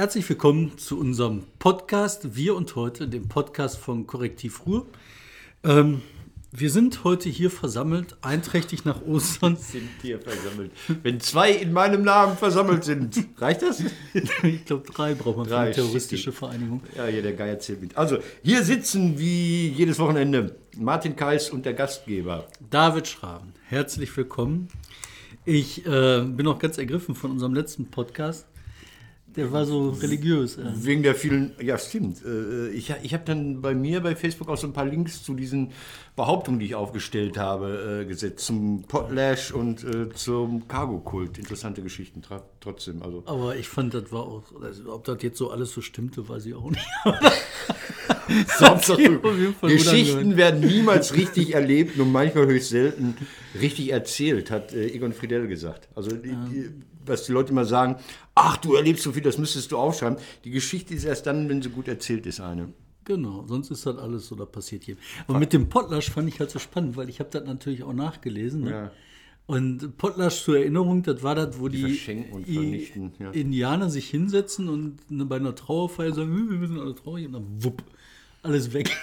Herzlich willkommen zu unserem Podcast Wir und heute, dem Podcast von Korrektiv Ruhr. Ähm, wir sind heute hier versammelt, einträchtig nach Ostern. Sind hier versammelt. Wenn zwei in meinem Namen versammelt sind, reicht das? ich glaube, drei braucht man für Drei, eine terroristische. Vereinigung. Ja, hier der Geier zählt mit. Also, hier sitzen wie jedes Wochenende Martin Kais und der Gastgeber. David Schraben, herzlich willkommen. Ich äh, bin auch ganz ergriffen von unserem letzten Podcast. Der war so religiös. Äh. Wegen der vielen, ja stimmt. Äh, Ich, ich habe dann bei mir bei Facebook auch so ein paar Links zu diesen Behauptungen, die ich aufgestellt habe, äh, gesetzt. Zum Potlash und äh, zum Cargo-Kult. Interessante Geschichten trotzdem. Also, Aber ich fand, das war auch, also, ob das jetzt so alles so stimmte, weiß ich auch nicht. Auf jeden Fall Geschichten werden niemals richtig erlebt und manchmal höchst selten richtig erzählt, hat äh, Egon Friedel gesagt. Also, die, die, was die Leute immer sagen, ach, du erlebst so viel, das müsstest du aufschreiben. Die Geschichte ist erst dann, wenn sie gut erzählt ist, eine. Genau, sonst ist das alles so, da passiert hier. Und mit dem Potlasch fand ich halt so spannend, weil ich habe das natürlich auch nachgelesen. Ne? Ja. Und Potlasch zur Erinnerung, das war das, wo die, vernichten, ja. Indianer sich hinsetzen und ne, bei einer Trauerfeier sagen, "Hm, wir sind alle traurig und dann wupp, alles weg.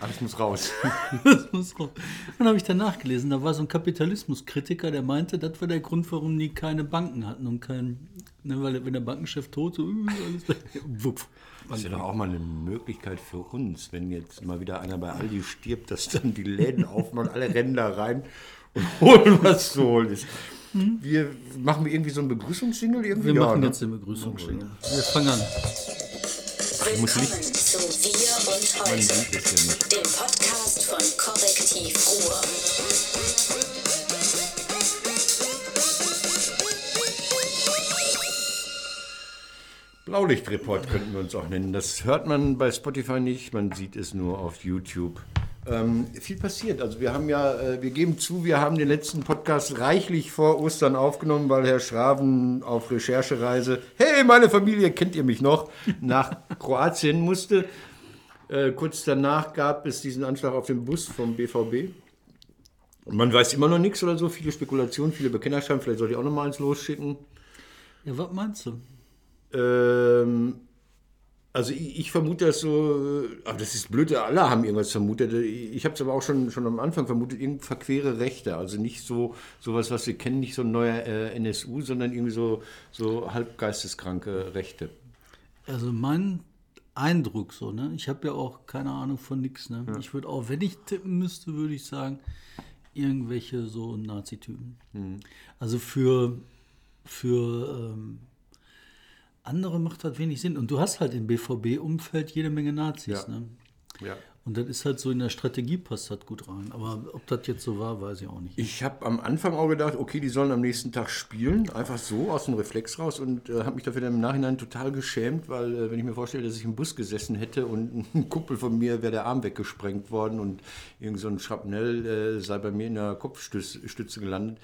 Alles muss raus. das muss raus. Dann habe ich dann nachgelesen, da war so ein Kapitalismuskritiker, der meinte, das war der Grund, warum die keine Banken hatten und kein, ne, weil wenn der Bankenchef tot so, "Hm, alles weg, wupp. Das ist ja doch auch mal eine Möglichkeit für uns, wenn jetzt mal wieder einer bei Aldi stirbt, dass dann die Läden aufmachen, alle rennen da rein und holen, was zu holen ist. Wir machen wir irgendwie so einen Begrüßungssingle irgendwie. Wir Ja, machen ne? jetzt den Begrüßungsschwinge. Wir fangen an. Muss Willkommen zu Wir und Man Heute, sieht es ja nicht. dem Podcast von Korrektiv Ruhr. Blaulichtreport könnten wir uns auch nennen. Das hört man bei Spotify nicht, man sieht es nur auf YouTube. Ähm, viel passiert. Also wir haben ja, äh, wir geben zu, wir haben den letzten Podcast reichlich vor Ostern aufgenommen, weil Herr Schraven auf Recherchereise, hey, meine Familie, kennt ihr mich noch, nach Kroatien musste. Äh, kurz danach gab es diesen Anschlag auf den Bus vom BVB. Man weiß immer noch nichts oder so, viele Spekulationen, viele Bekennerschreiben, vielleicht soll ich auch noch mal eins losschicken. Ja, was meinst du? Ähm, also ich, ich vermute das so, äh, aber das ist blöd, alle haben irgendwas vermutet. Ich habe es aber auch schon, schon am Anfang vermutet, irgend verquere Rechte. Also nicht so sowas, was wir kennen, nicht so ein neuer äh, NSU, sondern irgendwie so, so halbgeisteskranke Rechte. Also mein Eindruck so, ne? Ich habe ja auch keine Ahnung von nix, ne? Ich würde auch, wenn ich tippen müsste, würde ich sagen, irgendwelche so Nazi-Typen. Also für, für ähm, andere macht das wenig Sinn. Und du hast halt im BVB-Umfeld jede Menge Nazis, Ja. ne? Ja. Und das ist halt so in der Strategie passt das gut rein. Aber ob das jetzt so war, weiß ich auch nicht. Ich habe am Anfang auch gedacht, okay, die sollen am nächsten Tag spielen, einfach so aus dem Reflex raus und äh, habe mich dafür dann im Nachhinein total geschämt, weil äh, wenn ich mir vorstelle, dass ich im Bus gesessen hätte und ein Kumpel von mir wäre der Arm weggesprengt worden und irgend so ein Schrapnell äh, sei bei mir in der Kopfstütze Stütze gelandet.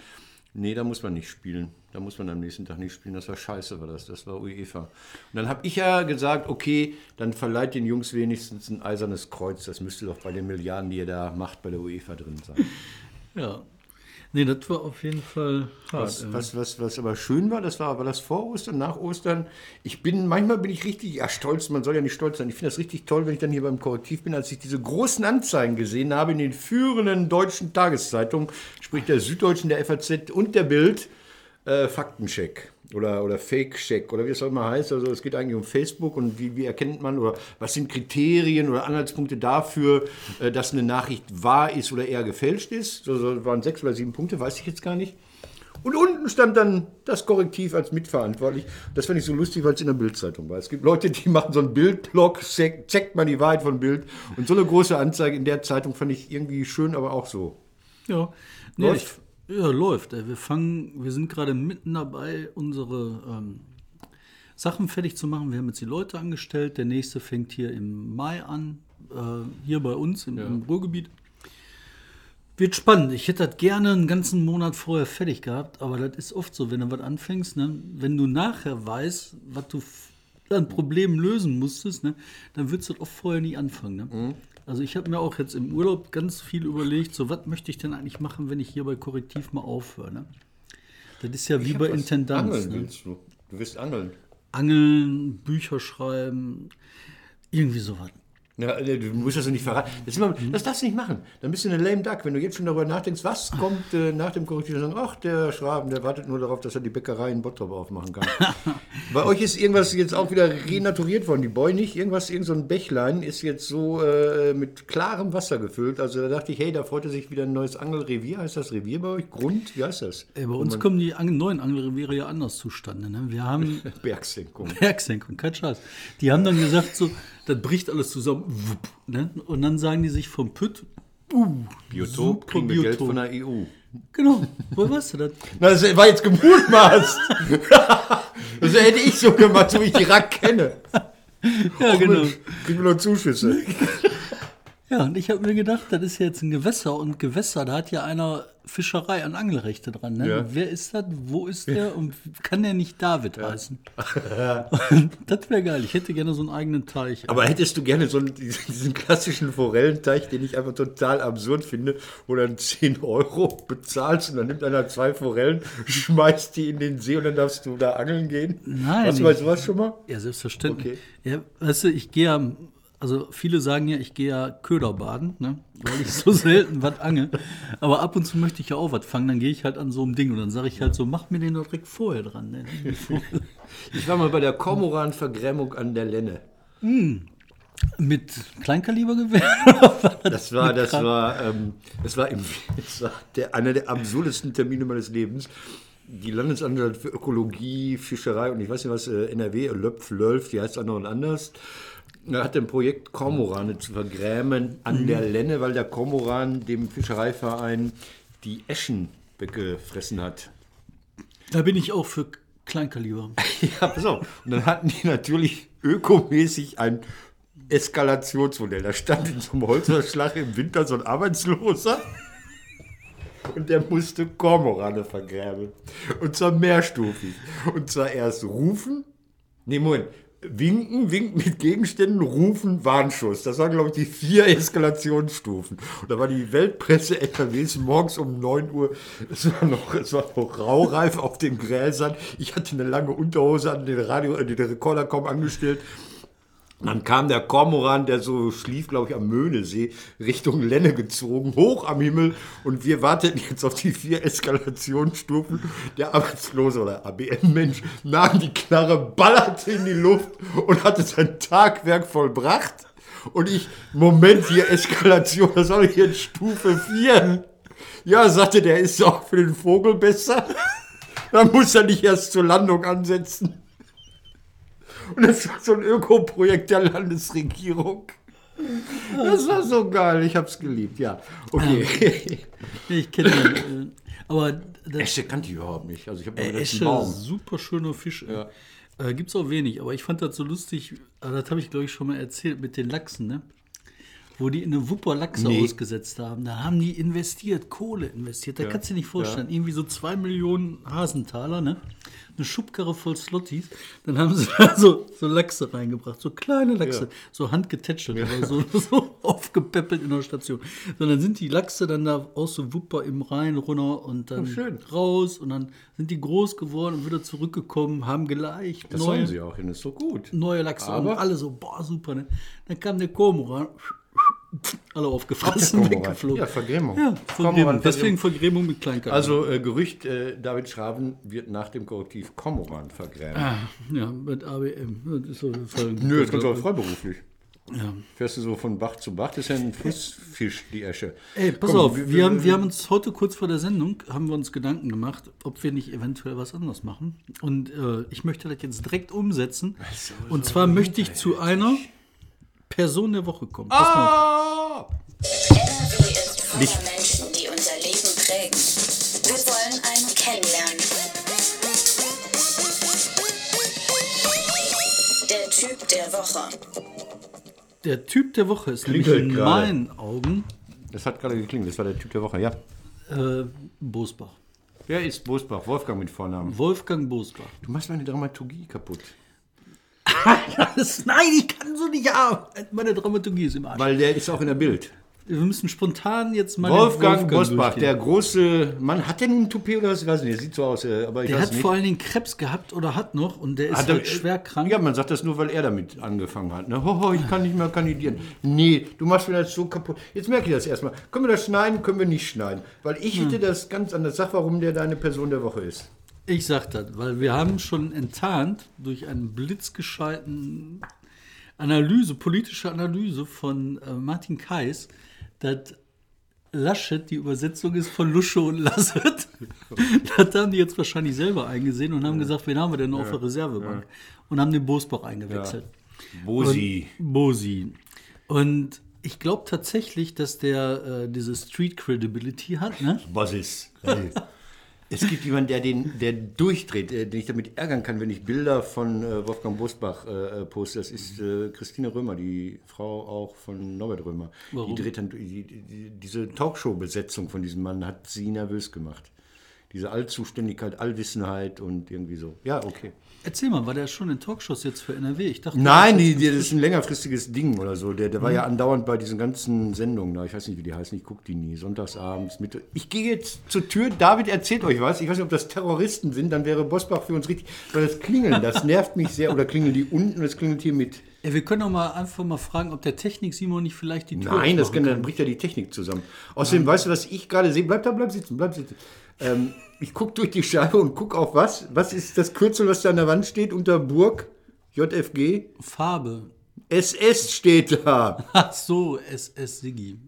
Nee, da muss man nicht spielen. Da muss man am nächsten Tag nicht spielen. Das war scheiße, war das. Das war UEFA. Und dann habe ich ja gesagt, okay, dann verleiht den Jungs wenigstens ein eisernes Kreuz. Das müsste doch bei den Milliarden, die ihr da macht, bei der UEFA drin sein. Ja. Nee, das war auf jeden Fall hart. Was, was, was, was aber schön war, das war, war das vor Ostern, nach Ostern. Ich bin, manchmal bin ich richtig, ja stolz, man soll ja nicht stolz sein. Ich finde das richtig toll, wenn ich dann hier beim Korrektiv bin, als ich diese großen Anzeigen gesehen habe in den führenden deutschen Tageszeitungen, sprich der Süddeutschen, der FAZ und der Bild, äh, Faktencheck oder, oder Fake-Check oder wie es auch immer heißt. Also es geht eigentlich um Facebook und wie, wie erkennt man oder was sind Kriterien oder Anhaltspunkte dafür, äh, dass eine Nachricht wahr ist oder eher gefälscht ist. So, so waren sechs oder sieben Punkte, weiß ich jetzt gar nicht. Und unten stand dann das Korrektiv als mitverantwortlich. Das fand ich so lustig, weil es in der Bildzeitung war. Es gibt Leute, die machen so einen Bildblog, check, checkt man die Wahrheit von Bild. Und so eine große Anzeige in der Zeitung fand ich irgendwie schön, aber auch so. Ja, nee? Ich, ja, läuft. ey. Wir fangen, wir sind gerade mitten dabei, unsere ähm, Sachen fertig zu machen. Wir haben jetzt die Leute angestellt. Der nächste fängt hier im Mai an, äh, hier bei uns im, im Ruhrgebiet. Wird spannend. Ich hätte das gerne einen ganzen Monat vorher fertig gehabt, aber das ist oft so, wenn du was anfängst, ne? wenn du nachher weißt, was du an Problemen lösen musstest, ne? dann würdest du das oft vorher nie anfangen. Ne? Also ich habe mir auch jetzt im Urlaub ganz viel überlegt, so was möchte ich denn eigentlich machen, wenn ich hier bei Korrektiv mal aufhöre. Ne? Das ist ja wie Ich hab bei. Intendanz. Angeln Ne? willst du. Du willst angeln. Angeln, Bücher schreiben, irgendwie sowas. Ja, nee, du musst das nicht verraten. Das, immer, das darfst du nicht machen. Dann bist du eine lame duck. Wenn du jetzt schon darüber nachdenkst, was kommt äh, nach dem Korrektiv, dann sagen, ach, der Schraben, der wartet nur darauf, dass er die Bäckerei in Bottrop aufmachen kann. Bei euch ist irgendwas jetzt auch wieder renaturiert worden. Die Boy nicht, irgendwas, irgend so ein Bächlein ist jetzt so äh, mit klarem Wasser gefüllt. Also da dachte ich, hey, da freute sich wieder ein neues Angelrevier. Heißt das Revier bei euch? Grund? Wie heißt das? Ey, bei uns kommen die neuen Angelreviere ja anders zustande. Ne? Wir haben Bergsenkung. Bergsenkung, kein Scheiß. Die haben dann gesagt, so, das bricht alles zusammen. wupp, Ne? Und dann sagen die sich vom Pütt, uh, Biotop, kriegen wir Geld von der EU. Genau, woher weißt du das? Na, das war jetzt gemutmaßt. das hätte ich so gemacht, so wie ich die Rack kenne. Ja, genau. Kriegen wir noch Zuschüsse. Ja, und ich habe mir gedacht, das ist jetzt ein Gewässer und Gewässer, da hat ja einer Fischerei und Angelrechte dran. Ne? Ja. Wer ist das? Wo ist der? Und kann der nicht David heißen? das wäre geil. Ich hätte gerne so einen eigenen Teich. Aber hättest du gerne so einen, diesen klassischen Forellenteich, den ich einfach total absurd finde, wo dann 10 Euro bezahlst und dann nimmt einer zwei Forellen, schmeißt die in den See und dann darfst du da angeln gehen? Nein, Hast du ich- sowas schon mal? Ja, selbstverständlich. Okay. Ja, weißt du, ich gehe ja, also viele sagen ja, ich gehe ja Köderbaden, ne? weil ich so selten was angel. Aber ab und zu möchte ich ja auch was fangen, dann gehe ich halt an so einem Ding und dann sage ich halt so, mach mir den doch direkt vorher dran. Ne? Ich war mal bei der Kormoran-Vergrämung an der Lenne. Mit Kleinkalibergewehr? Das war, das war, ähm, das war, im, das war der, einer der absurdesten Termine meines Lebens. Die Landesanstalt für Ökologie, Fischerei und ich weiß nicht was, äh, NRW, Löpf, Lölf, die heißt auch noch anders. Er hat ein Projekt Kormorane zu vergrämen an der Lenne, weil der Kormoran dem Fischereiverein die Eschen weggefressen hat. Da bin ich auch für Kleinkaliber. Ja, pass auf. Und dann hatten die natürlich ökomäßig ein Eskalationsmodell. Da stand in so einem Holzverschlag im Winter so ein Arbeitsloser. Und der musste Kormorane vergräben. Und zwar mehrstufig. Und zwar erst rufen. Nee, Moment. Winken, winken mit Gegenständen, rufen, Warnschuss. Das waren, glaube ich, die vier Eskalationsstufen. Und da war die Weltpresse NRWs morgens um 9 Uhr. Es war noch, es war noch raureif auf den Gräsern. Ich hatte eine lange Unterhose an den Radio, äh, den Rekorder kaum angestellt. Und dann kam der Kormoran, der so schlief, glaube ich, am Möhnesee, Richtung Lenne gezogen, hoch am Himmel. Und wir warteten jetzt auf die vier Eskalationsstufen. Der Arbeitslose oder ABM-Mensch nahm die Knarre, ballerte in die Luft und hatte sein Tagwerk vollbracht. Und ich, Moment, hier Eskalation, das war doch hier Stufe 4. Ja, sagte der, ist auch für den Vogel besser. Dann muss er nicht erst zur Landung ansetzen. Und das war so ein Ökoprojekt der Landesregierung. Das war so geil, ich hab's geliebt, ja. Okay. Ich kenne den. Äh, aber das Esche kannte ich überhaupt nicht. Also ich habe Äh, Esche, Baum. super schöner Fisch. Ja. Äh, Gibt es auch wenig, aber ich fand das so lustig, äh, das habe ich glaube ich schon mal erzählt mit den Lachsen, ne? Wo die in eine Wupper Lachse Nee. ausgesetzt haben. Da haben die investiert, Kohle investiert. Da kannst du dir nicht vorstellen. Irgendwie so zwei Millionen Hasentaler, ne? eine Schubkarre voll Slotties. Dann haben sie da so, so Lachse reingebracht, so kleine Lachse, Ja. so handgetätschelt, aber so, so aufgepäppelt in der Station. Und dann sind die Lachse dann da aus so Wupper im Rhein runter und dann Oh, raus und dann sind die groß geworden und wieder zurückgekommen, haben geleicht. Das sollen sie auch hin, ist so gut. neue Lachse Aber- und alle so, boah, super. Ne? Dann kam der Kormoran, alle aufgefressen, weggeflogen. Ja, Vergrämung. Ja, Vergrämung. Deswegen Vergrämung mit Kleinkaliber. Also äh, Gerücht, äh, David Schraven wird nach dem Korrektiv Kormoran vergräben. ja, mit ABM. Das ist so Nö, das kannst du auch freiberuflich. ja. Fährst du so von Bach zu Bach, das ist ja ein Flussfisch, die Esche. Ey, pass Komm, auf, wir, haben, wir haben uns heute kurz vor der Sendung, haben wir uns Gedanken gemacht, ob wir nicht eventuell was anderes machen. Und äh, ich möchte das jetzt direkt umsetzen. Und zwar möchte ich zu einer Person der Woche kommen. Pass mal auf. Ah! NRW ist voller Menschen, die unser Leben prägen. Wir wollen einen kennenlernen. Der Typ der Woche. Der Typ der Woche ist Klingelt nämlich in gerade. meinen Augen Das hat gerade geklingelt, das war der Typ der Woche, ja. äh, Bosbach. Wer ist Bosbach? Wolfgang mit Vornamen. Wolfgang Bosbach. Du machst meine Dramaturgie kaputt. Das, nein, ich kann so nicht arbeiten. Meine Dramaturgie ist im Arsch. Weil der ist auch in der Bild. Wir müssen spontan jetzt mal Wolfgang, den Bosbach, durchgehen. der große Mann, hat der nun ein Toupet oder was? Ich weiß nicht, der sieht so aus, äh, aber ich Der weiß hat nicht. vor allen Dingen Krebs gehabt oder hat noch und der ist Hat er- halt schwer krank. Ja, man sagt das nur, weil er damit angefangen hat. Ne? Hoho, ich kann nicht mehr kandidieren. Nee, du machst mir das so kaputt. Jetzt merke ich das erstmal. Können wir das schneiden, können wir nicht schneiden. Weil ich Hm. hätte das ganz anders. Sag, warum der deine Person der Woche ist. Ich sag das, weil wir haben schon enttarnt durch einen blitzgescheiten Analyse, politische Analyse von äh, Martin Kais, dass Laschet die Übersetzung ist von Lusche und Lasset. das haben die jetzt wahrscheinlich selber eingesehen und haben gesagt, wen haben wir denn noch auf der Reservebank? Und haben den Bosbach eingewechselt. Bosi. Und Bosi. Und ich glaube tatsächlich, dass der äh, diese Street Credibility hat, ne? Bossis. Es gibt jemanden, der den, der durchdreht, äh, den ich damit ärgern kann, wenn ich Bilder von äh, Wolfgang Bosbach äh, äh, poste. Das ist äh, Christine Römer, die Frau auch von Norbert Römer. Warum? Die dreht dann, die, die, diese Talkshow-Besetzung von diesem Mann hat sie nervös gemacht. Diese Allzuständigkeit, Allwissenheit und irgendwie so. Ja, okay. Erzähl mal, war der schon in Talkshows jetzt für NRW? Ich dachte, Nein, das die, ist- die, das ist ein längerfristiges Ding oder so. Der, der war ja andauernd bei diesen ganzen Sendungen da. Ich weiß nicht, wie die heißen. Ich gucke die nie. Sonntagsabends. Mitte. Ich gehe jetzt zur Tür. David erzählt euch was. Ich weiß nicht, ob das Terroristen sind. Dann wäre Bosbach für uns richtig. Weil das Klingeln, das nervt mich sehr. Oder klingeln die unten und es klingelt hier mit. Ja, wir können doch mal einfach mal fragen, ob der Technik Simon nicht vielleicht die Tür Nein, das aufmachen kann, dann bricht ja die Technik zusammen. Außerdem, weißt du, was ich gerade sehe? Bleib da, bleib sitzen, bleib sitzen. Ähm, ich gucke durch die Scheibe und gucke auf was? Was ist das Kürzel, was da an der Wand steht? Unter Burg? JFG? Farbe. SS steht da. Ach so, SS Sigi.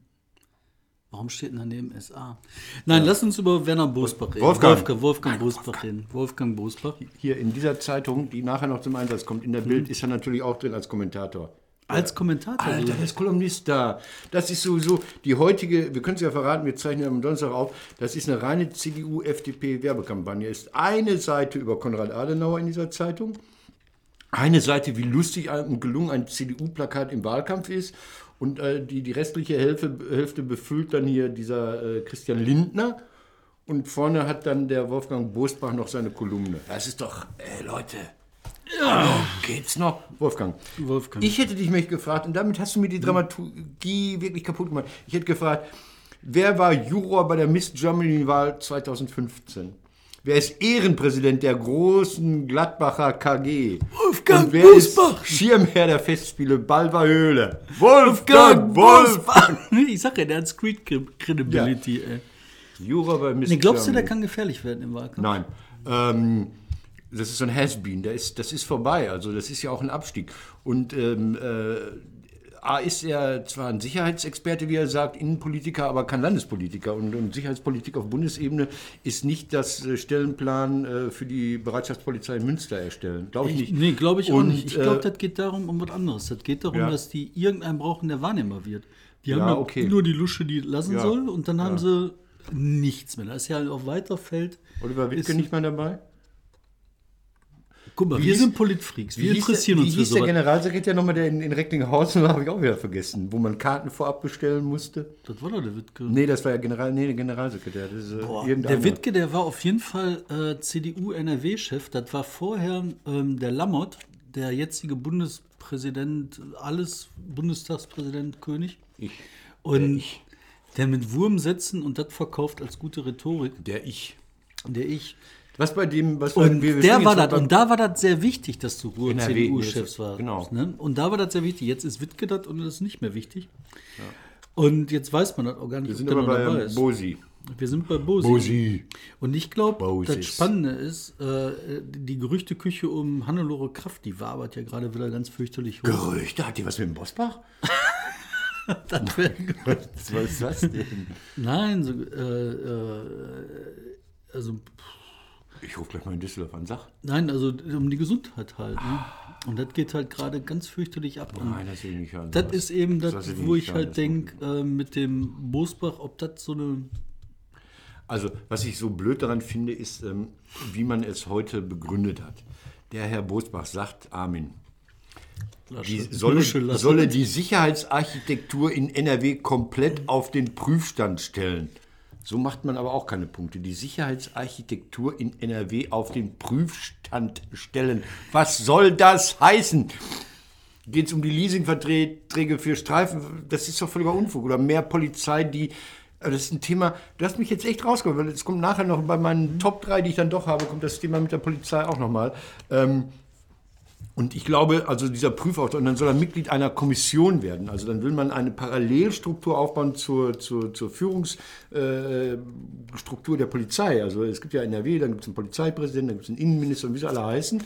Warum steht denn daneben SA? Nein, lass uns über Werner Bosbach reden. Wolfgang. Wolfgang, Wolfgang Bosbach reden. Wolfgang Bosbach. Hier in dieser Zeitung, die nachher noch zum Einsatz kommt, in der Mhm. Bild, ist er natürlich auch drin als Kommentator. Als Kommentator. Alter, der ist Kolumnist da. Das ist sowieso die heutige, wir können es ja verraten, wir zeichnen am Donnerstag auf, das ist eine reine CDU-FDP-Werbekampagne. Ist eine Seite über Konrad Adenauer in dieser Zeitung, eine Seite, wie lustig und gelungen ein CDU-Plakat im Wahlkampf ist und äh, die, die restliche Hälfte, Hälfte befüllt dann hier dieser äh, Christian Lindner und vorne hat dann der Wolfgang Bosbach noch seine Kolumne. Das ist doch, ey Leute, Geht's noch? Wolfgang. Wolfgang. Ich hätte dich mich gefragt, und damit hast du mir die Dramaturgie wirklich kaputt gemacht. Ich hätte gefragt, wer war Juror bei der Miss Germany-Wahl 2015? Wer ist Ehrenpräsident der großen Gladbacher KG? Wolfgang Und wer Bosbach. ist Schirmherr der Festspiele Balver Höhle? Wolfgang Wolfgang! Ich sag ja, der hat Street Credibility, ey. Juror bei Miss Nee, glaubst du, der Germany. kann gefährlich werden im Wahlkampf? Nein. Ähm, das ist so ein Has-Been, der ist, das ist vorbei. Also das ist ja auch ein Abstieg. Und ähm, äh, A ist er zwar ein Sicherheitsexperte, wie er sagt, Innenpolitiker, aber kein Landespolitiker. Und, und Sicherheitspolitik auf Bundesebene ist nicht das äh, Stellenplan äh, für die Bereitschaftspolizei in Münster erstellen. Glaube ich Ich, nicht. nee, glaube ich auch Und, nicht. Ich glaube, äh, das geht darum, um was anderes. Das geht darum, Ja. dass die irgendeinen brauchen, der Wahrnehmbar wird. Die haben Ja, ja okay. nur die Lusche, die lassen Ja. soll, und dann haben sie nichts mehr. Da ist ja auf weiter Feld. Oliver Wittke ist- nicht mehr dabei? Guck mal, wir hieß- sind Politfreaks. Wir hieß interessieren der, uns Wie für hieß der. Generalsekretär nochmal, der in, in Recklinghausen war, habe ich auch wieder vergessen, wo man Karten vorab bestellen musste? Das war doch der Wittke. Nee, das war ja General, nee, der Generalsekretär. Das ist, äh, Boah, der Wittke, der war auf jeden Fall äh, CDU-NRW-Chef. Das war vorher ähm, der Lammert, der jetzige Bundespräsident, alles Bundestagspräsident König. Ich. Und der mit Wurmsätzen und das verkauft als gute Rhetorik. Der ich. Der ich. Was bei dem, was Und wir- wir der war das. Und da war das sehr wichtig, dass du Ruhe CDU-Chefs warst. genau. Ne? Und da war das sehr wichtig. Jetzt ist Wittke das und das ist nicht mehr wichtig. Und jetzt weiß man das auch gar nicht, wir sind aber bei ist. Bosi. Wir sind bei Bosi. Bosi. Und ich glaube, das Spannende ist, äh, die Gerüchteküche um Hannelore Kraft, die wabert ja gerade wieder ganz fürchterlich hoch. Gerüchte, hat die was mit dem Bosbach? Das wär- Was ist das denn? Nein, so, äh, äh, also Ich rufe gleich mal in Düsseldorf an, sag. nein, also um die Gesundheit halt. Ne? Und das geht halt gerade ganz fürchterlich ab. Nein, das will ich nicht hören. das ist eben das, ich wo ich halt das denke, äh, mit dem Bosbach, ob das so eine Also, was ich so blöd daran finde, ist, ähm, wie man es heute begründet hat. Der Herr Bosbach sagt, Armin, die solle, solle die Sicherheitsarchitektur in NRW komplett auf den Prüfstand stellen. So macht man aber auch keine Punkte. Die Sicherheitsarchitektur in NRW auf den Prüfstand stellen. Was soll das heißen? geht es um die Leasingverträge für Streifen. Das ist doch völliger Unfug. Oder mehr Polizei, die. Also das ist ein Thema, du hast mich jetzt echt rausgeholt, weil es kommt nachher noch bei meinen Top 3, die ich dann doch habe, kommt das Thema mit der Polizei auch nochmal. Ähm, und ich glaube, also dieser Prüfautor, und dann soll er Mitglied einer Kommission werden. Also dann will man eine Parallelstruktur aufbauen zur, zur, zur Führungsstruktur der Polizei. Also es gibt ja NRW, dann gibt es einen Polizeipräsidenten, dann gibt es einen Innenminister und wie sie alle heißen.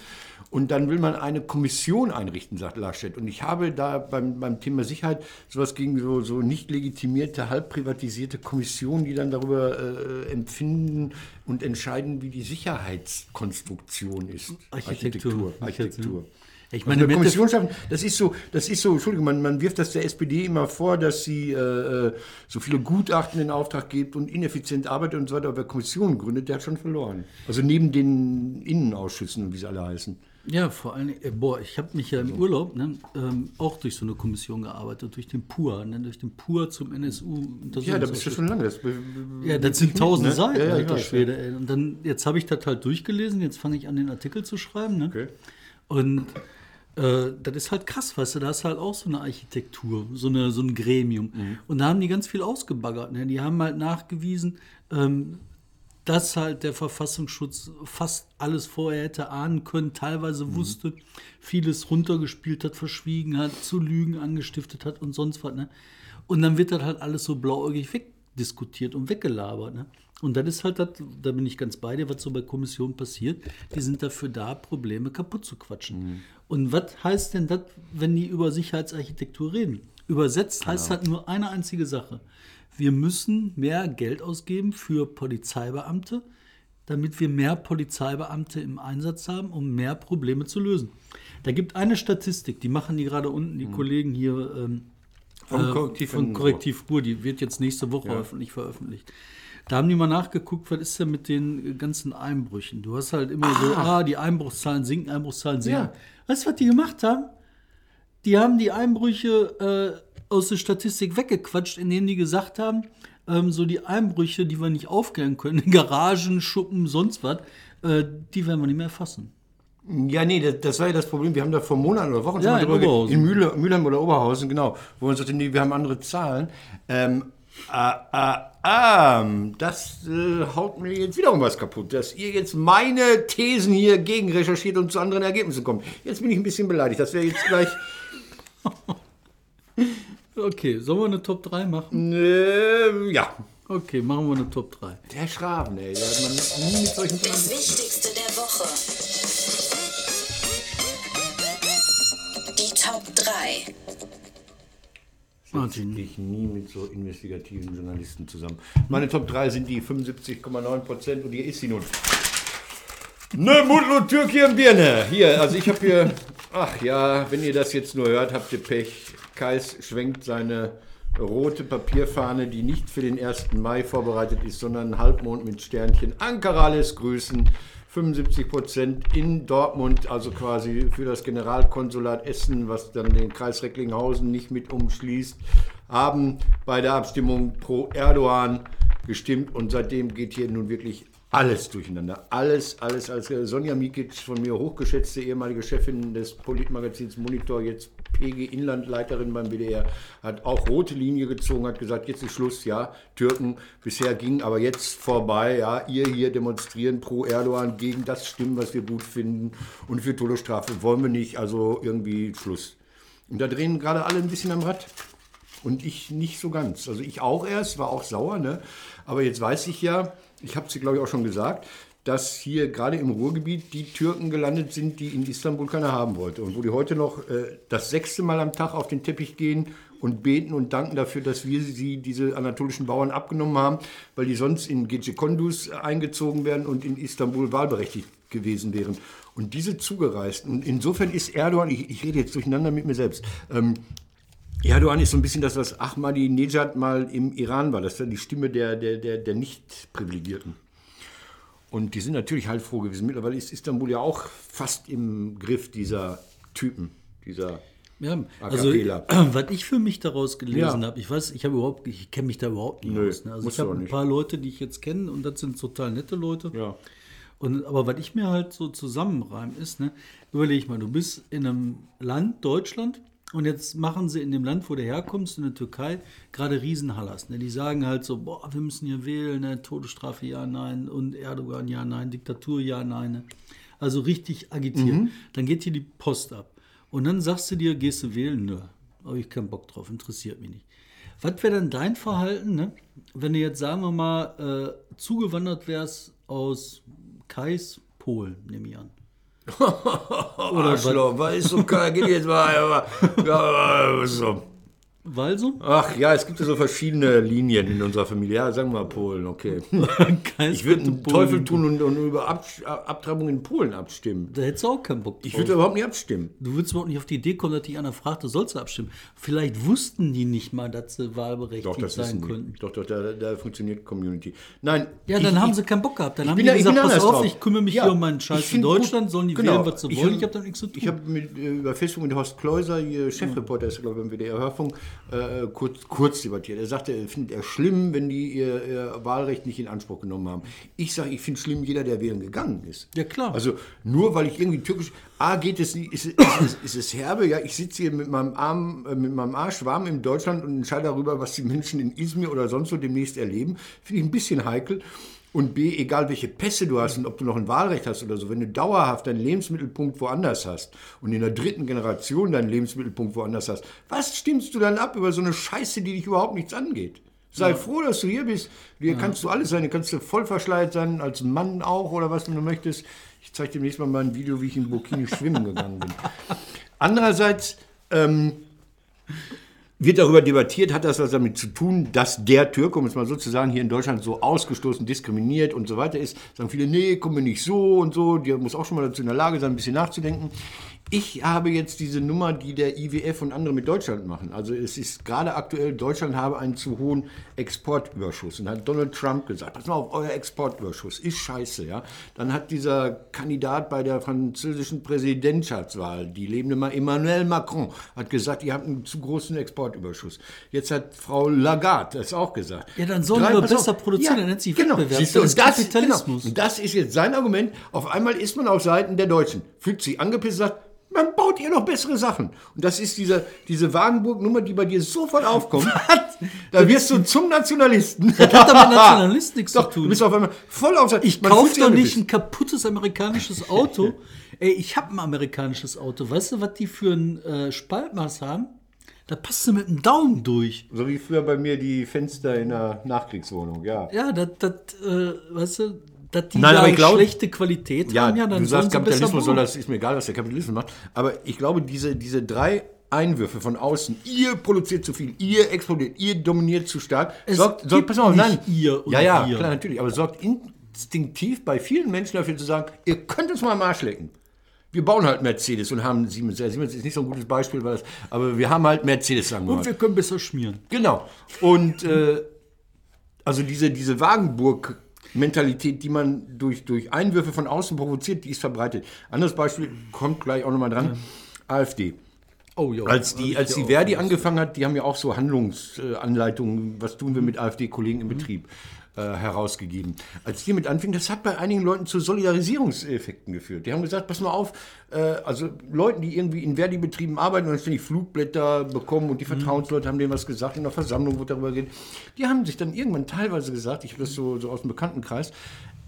Und dann will man eine Kommission einrichten, sagt Laschet. Und ich habe da beim, beim Thema Sicherheit sowas gegen so, so nicht legitimierte, halb privatisierte Kommissionen, die dann darüber äh, empfinden und entscheiden, wie die Sicherheitskonstruktion ist. Architektur. Architektur. Ich Also meine, eine im Kommission schaffen, das ist so, das ist so, Entschuldigung, man, man wirft das der SPD immer vor, dass sie äh, äh, so viele Gutachten in Auftrag gibt und ineffizient arbeitet und so weiter, aber wer Kommissionen gründet, der hat schon verloren. Also neben den Innenausschüssen und wie sie alle heißen. Ja, vor allem, äh, boah, ich habe mich ja im Urlaub ne, ähm, auch durch so eine Kommission gearbeitet, durch den PUR, ne, durch den PUR zum NSU. Ja, da bist du schon lange. Das Ja, das sind tausend ne? Seiten, Ja, ja, Schwede. Ey. Und dann, jetzt habe ich das halt durchgelesen, jetzt fange ich an, den Artikel zu schreiben. Ne? Okay. Und äh, das ist halt krass, weißt du, da ist halt auch so eine Architektur, so, eine, so ein Gremium. Mhm. Und da haben die ganz viel ausgebaggert. Ne? Die haben halt nachgewiesen, ähm, dass halt der Verfassungsschutz fast alles vorher hätte ahnen können, teilweise Mhm. wusste, vieles runtergespielt hat, verschwiegen hat, zu Lügen angestiftet hat und sonst was. Ne? Und dann wird das halt alles so blauäugig wegdiskutiert und weggelabert. Ne? Und das ist halt das, da bin ich ganz bei dir, was so bei Kommissionen passiert. Die sind dafür da, Probleme kaputt zu quatschen. Und was heißt denn das, wenn die über Sicherheitsarchitektur reden? Übersetzt heißt halt nur eine einzige Sache. Wir müssen mehr Geld ausgeben für Polizeibeamte, damit wir mehr Polizeibeamte im Einsatz haben, um mehr Probleme zu lösen. Da gibt eine Statistik, die machen die gerade unten, die Kollegen hier ähm, Vom äh, Korrektiv von Korrektiv Ruhr, die wird jetzt nächste Woche öffentlich veröffentlicht. Da haben die mal nachgeguckt, was ist denn mit den ganzen Einbrüchen? Du hast halt immer so, ah, die Einbruchszahlen sinken, Einbruchszahlen sinken. Ja. Weißt du, was die gemacht haben? Die haben die Einbrüche äh, aus der Statistik weggequatscht, indem die gesagt haben, ähm, so die Einbrüche, die wir nicht aufklären können, Garagen, Schuppen, sonst was, äh, die werden wir nicht mehr erfassen. Ja, nee, das, das war ja das Problem. Wir haben da vor Monaten oder Wochen Ja, schon mal in Oberhausen. in Mühle, Mülheim oder Oberhausen, genau, wo man sagte, nee, wir haben andere Zahlen. Ähm, ah, ah, ah, das äh, haut mir jetzt wiederum was kaputt, dass ihr jetzt meine Thesen hier gegen recherchiert und zu anderen Ergebnissen kommt. Jetzt bin ich ein bisschen beleidigt. Das wäre jetzt gleich. Okay, sollen wir eine Top 3 machen? Äh, ja. Okay, machen wir eine Top 3. Der Schraben, ey. Da hat man nie mit solchen Das Wichtigste der Woche. Die Top 3. Martin. ich nie mit so investigativen Journalisten zusammen. Meine Top 3 sind die 75,9 Prozent und hier ist sie nun. Ne Mutlu Türkien Birne. Hier, also ich habe hier, ach ja, wenn ihr das jetzt nur hört, habt ihr Pech. Kais schwenkt seine rote Papierfahne, die nicht für den 1. Mai vorbereitet ist, sondern Halbmond mit Sternchen. Ankara lässt grüßen. 75 Prozent in Dortmund, also quasi für das Generalkonsulat Essen, was dann den Kreis Recklinghausen nicht mit umschließt, haben bei der Abstimmung pro Erdogan gestimmt und seitdem geht hier nun wirklich alles durcheinander. Alles, alles, alles. Sonja Mikic, von mir hochgeschätzte ehemalige Chefin des Politmagazins Monitor, jetzt PG Inlandleiterin beim WDR, hat auch rote Linie gezogen, hat gesagt, jetzt ist Schluss, ja, Türken, bisher ging, aber jetzt vorbei, ja, ihr hier demonstrieren pro Erdogan gegen das stimmen, was wir gut finden und für Todesstrafe wollen wir nicht, also irgendwie Schluss. Und da drehen gerade alle ein bisschen am Rad. Und ich nicht so ganz. Also ich auch erst, war auch sauer, ne? Aber jetzt weiß ich ja, ich habe es glaube ich auch schon gesagt, dass hier gerade im Ruhrgebiet die Türken gelandet sind, die in Istanbul keiner haben wollte. Und wo die heute noch äh, das sechste Mal am Tag auf den Teppich gehen und beten und danken dafür, dass wir sie, diese anatolischen Bauern, abgenommen haben, weil die sonst in Gecekondus eingezogen werden und in Istanbul wahlberechtigt gewesen wären. Und diese Zugereisten, und insofern ist Erdogan, ich, ich rede jetzt durcheinander mit mir selbst, ähm, Erdogan ist so ein bisschen das, was Ahmadinejad mal im Iran war. Das ist ja die Stimme der, der, der, der Nicht-Privilegierten. Und die sind natürlich heilfroh gewesen. Mittlerweile ist Istanbul ja auch fast im Griff dieser Typen, dieser Ja, also was ich für mich daraus gelesen Ja. habe, ich weiß, ich habe überhaupt, ich kenne mich da überhaupt nicht Nö, aus. Ne? Also ich habe ein paar Leute, die ich jetzt kenne und das sind total nette Leute. Ja. Und, aber was ich mir halt so zusammenreim ist, ne, überleg mal, du bist in einem Land, Deutschland, Und jetzt machen sie in dem Land, wo du herkommst, in der Türkei, gerade Riesenhallas. Ne? Die sagen halt so, boah, wir müssen hier wählen, ne? Todesstrafe ja, nein, und Erdogan ja, nein, Diktatur ja, nein. Ne? Also richtig agitieren. Dann geht hier die Post ab. Und dann sagst du dir, gehst du wählen? Nö, habe ich keinen Bock drauf, interessiert mich nicht. Was wäre denn dein Verhalten, ne? wenn du jetzt, sagen wir mal, äh, zugewandert wärst aus Kais, Polen, nehme ich an. Oder Arschloch, weißt du, geht jetzt mal. so. So? Ach ja, es gibt ja so verschiedene Linien in unserer Familie. Ja, sagen wir mal Polen, okay. Ich würde einen Teufel tun und, und über Ab Abtreibung in Polen abstimmen. Da hättest du auch keinen Bock drauf. Ich würde da überhaupt nicht abstimmen. Du würdest überhaupt nicht auf die Idee kommen, dass dich einer fragt, du sollst du abstimmen. Vielleicht wussten die nicht mal, dass sie wahlberechtigt Doch, das sein könnten. Doch, doch, da, da funktioniert Community. Nein. Ja, dann ich, haben ich, sie keinen Bock gehabt. Dann haben die da- ich gesagt, da pass auf, drauf. ich kümmere mich Ja, hier um meinen ich Scheiß in find gut- Deutschland, sollen die genau. wählen, was sie Ich wollen, hab- ich habe damit nichts zu tun. Ich habe äh, über Facebook mit Horst Kleuser, Chefreporter ist, glaube ich, beim WDR Hörfunk, äh, kurz, kurz debattiert. Er sagte, er findet er schlimm, wenn die ihr, ihr Wahlrecht nicht in Anspruch genommen haben. Ich sage, ich finde schlimm, jeder, der wählen gegangen ist. Ja, klar. Also nur weil ich irgendwie türkisch, A, geht es nicht, ist, es- ist, es- ist es herbe, ja, ich sitze hier mit meinem Arm, äh, mit meinem Arsch warm in Deutschland und entscheide darüber, was die Menschen in Izmir oder sonst wo demnächst erleben. Finde ich ein bisschen heikel. Und B, egal welche Pässe du hast und ob du noch ein Wahlrecht hast oder so, wenn du dauerhaft deinen Lebensmittelpunkt woanders hast und in der dritten Generation deinen Lebensmittelpunkt woanders hast, was stimmst du dann ab über so eine Scheiße, die dich überhaupt nichts angeht? Sei froh, dass du hier bist. Hier kannst du alles sein. Du kannst du voll verschleiert sein, als Mann auch oder was du möchtest. Ich zeige demnächst mal mein Video, wie ich in Burkini schwimmen gegangen bin. Andererseits ähm, wird darüber debattiert, hat das was damit zu tun, dass der Türke, um es mal so zu sagen, hier in Deutschland so ausgestoßen, diskriminiert und so weiter ist. Sagen viele, nee, komm mir nicht so und so. Der muss auch schon mal dazu in der Lage sein, ein bisschen nachzudenken. Ich habe jetzt diese Nummer, die der IWF und andere mit Deutschland machen. Also es ist gerade aktuell, Deutschland habe einen zu hohen Exportüberschuss. Und hat Donald Trump gesagt, pass mal auf, euer Exportüberschuss ist scheiße. Ja? Dann hat dieser Kandidat bei der französischen Präsidentschaftswahl, die lebende Ma- Emmanuel Macron, hat gesagt, ihr habt einen zu großen Exportüberschuss. Jetzt hat Frau Lagarde das auch gesagt. Ja, dann sollen Drei- wir pass auf. besser produzieren, dann nennt sich genau. Wettbewerb, das ist das, Kapitalismus. Genau. Und das ist jetzt sein Argument. Auf einmal ist man auf Seiten der Deutschen. Fühlt sich angepisst sagt, man baut ihr noch bessere Sachen. Und das ist diese, diese Wagenburg-Nummer, die bei dir sofort aufkommt. Da wirst du zum Nationalisten. Das hat aber mit Nationalist nichts Doch, zu tun. du bist auf einmal voll auf. Ich kaufe doch nicht ein kaputtes amerikanisches Auto. Ey, ich habe ein amerikanisches Auto. Weißt du, was die für ein äh, Spaltmaß haben? Da passt du mit dem Daumen durch. So wie früher bei mir die Fenster in der Nachkriegswohnung, ja. Ja, das, das äh, weißt du, dass die Nein, da aber ich glaube- schlechte Qualität Ja, haben, ja, dann du sagst, Kapitalismus soll das, ist mir egal, was der Kapitalismus macht. Aber ich glaube, diese, diese drei Einwürfe von außen, ihr produziert zu viel, ihr explodiert, ihr dominiert zu stark, Es sorgt, sorgt pass auf, nicht nein, ihr und ja, ja, wir. klar, natürlich, aber sorgt instinktiv bei vielen Menschen dafür zu sagen, ihr könnt uns mal am Arsch lecken. Wir bauen halt Mercedes und haben Siemens. Ja, Siemens ist nicht so ein gutes Beispiel, weil das, aber wir haben halt Mercedes, sagen wir mal. Und wir können besser schmieren. Genau. Und äh, also diese, diese Wagenburg-Mentalität, die man durch, durch Einwürfe von außen provoziert, die ist verbreitet. Anderes Beispiel kommt gleich auch nochmal dran. AfD. Oh ja. Als die, als die Verdi angefangen hat, die haben ja auch so Handlungsanleitungen, was tun wir mit AfD-Kollegen im Betrieb, äh, herausgegeben. Als die mit anfingen, das hat bei einigen Leuten zu Solidarisierungseffekten geführt. Die haben gesagt, pass mal auf, äh, also Leuten, die irgendwie in Verdi-Betrieben arbeiten und dann ständig Flugblätter bekommen und die Vertrauensleute haben denen was gesagt, in der Versammlung wurde darüber geredet, die haben sich dann irgendwann teilweise gesagt, ich habe das so, so aus dem Bekanntenkreis,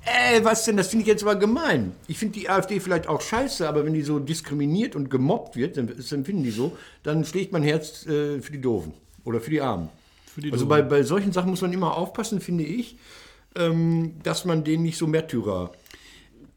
Ey, was denn? Das finde ich jetzt mal gemein. Ich finde die AfD vielleicht auch scheiße, aber wenn die so diskriminiert und gemobbt wird, dann, das empfinden die so, dann schlägt mein Herz äh, für die Doofen oder für die Armen. Die also bei, bei solchen Sachen muss man immer aufpassen, finde ich, ähm, dass man denen nicht so Märtyrer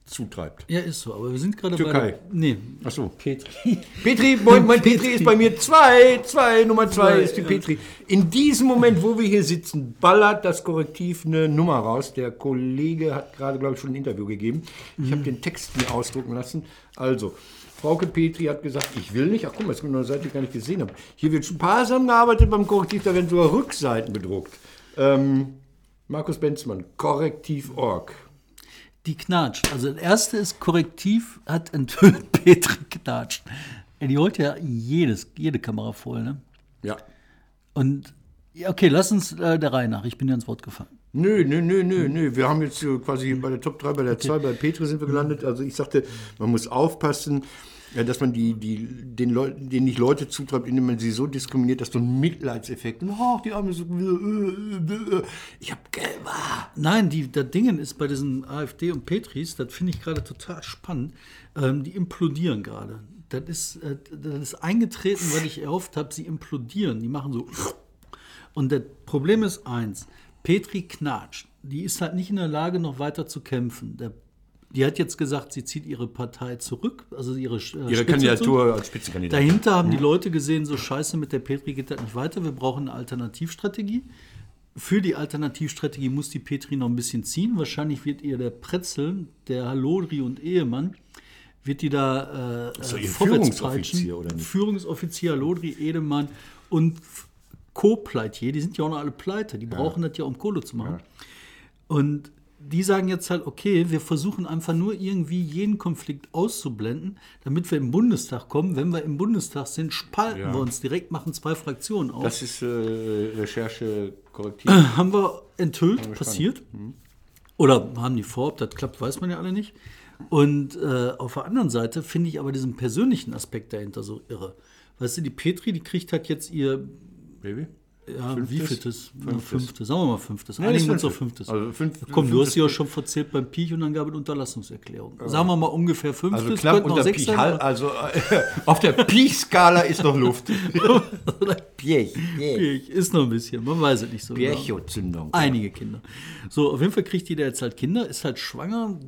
zutreibt. Ja, ist so. Aber wir sind gerade Türkei. bei. Nee. Achso. Petri. Petri, mein, mein Petri ist bei mir zwei, zwei, Nummer zwei Zwei, ist die. Petri. In diesem Moment, wo wir hier sitzen, ballert das Korrektiv eine Nummer raus. Der Kollege hat gerade, glaube ich, schon ein Interview gegeben. Ich habe den Text mir ausdrucken lassen. Also, Frauke Petri hat gesagt, ich will nicht. Ach guck mal, das kommt eine Seite, die ich gar nicht gesehen habe. Hier wird sparsam gearbeitet beim Korrektiv, da werden sogar Rückseiten bedruckt. Ähm, Markus Benzmann, Korrektiv.org. Die knatscht. Also das erste ist Korrektiv hat enthüllt, Petri knatscht. Die holt ja jedes, jede Kamera voll, ne? Ja. Und ja, okay, lass uns äh, der Reihe nach. Ich bin ja ins Wort gefallen. Nö, nö, nö, nö, nö. Wir haben jetzt äh, quasi bei der Top 3, bei der 2, bei Petri sind wir gelandet. Also ich sagte, man muss aufpassen. Ja, dass man die, die, den Leuten, denen nicht Leute zutreibt, indem man sie so diskriminiert, dass so ein Mitleidseffekt. Oh, die Arme so. äh, Ich hab Geld. ah. Nein, die, das Dingen ist bei diesen AfD und Petris, das finde ich gerade total spannend. Ähm, die implodieren gerade. Das ist, äh, das ist eingetreten, weil ich erhofft habe, sie implodieren. Die machen so. Und das Problem ist eins: Petri knatscht. Die ist halt nicht in der Lage, noch weiter zu kämpfen. Der, die hat jetzt gesagt, sie zieht ihre Partei zurück, also ihre, äh, Ihre Kandidatur als Spitzenkandidat. Dahinter haben die Leute gesehen, so scheiße, mit der Petri geht das nicht weiter, wir brauchen eine Alternativstrategie. Für die Alternativstrategie muss die Petri noch ein bisschen ziehen. Wahrscheinlich wird ihr der Pretzel, der Halodri und Ehemann, wird die da äh, so ihr Führungsoffizier, oder nicht? Führungsoffizier Halodri, Edemann und Co-Pleitier, die sind ja auch noch alle pleite, die brauchen das ja, um Kohle zu machen. Und die sagen jetzt halt, okay, wir versuchen einfach nur irgendwie jeden Konflikt auszublenden, damit wir im Bundestag kommen. Wenn wir im Bundestag sind, spalten Ja. wir uns direkt, machen zwei Fraktionen auf. Das ist äh, Recherche korrektiv. haben wir enthüllt, passiert. Oder haben die vor, ob das klappt, weiß man ja alle nicht. Und äh, auf der anderen Seite finde ich aber diesen persönlichen Aspekt dahinter so irre. Weißt du, die Petri, die kriegt halt jetzt ihr, Baby? ja, Fünftes? wie vieltes? Ja, Fünftes. fünftes, sagen wir mal fünftes. Ja, Einigen uns auf fünftes. Also fünf- Komm, du fünftes- hast sie ja schon verzählt beim Piech und dann gab es Unterlassungserklärung. Sagen wir mal ungefähr fünftes, Also knapp unter sechs Pi. sein. Hal- aber- Also äh, auf der Pi-Skala ist noch Luft. Piech. Piech, ist noch ein bisschen, man weiß es nicht so genau. Piechozündung. Einige Kinder. So, auf jeden Fall kriegt die da jetzt halt Kinder, ist halt schwanger,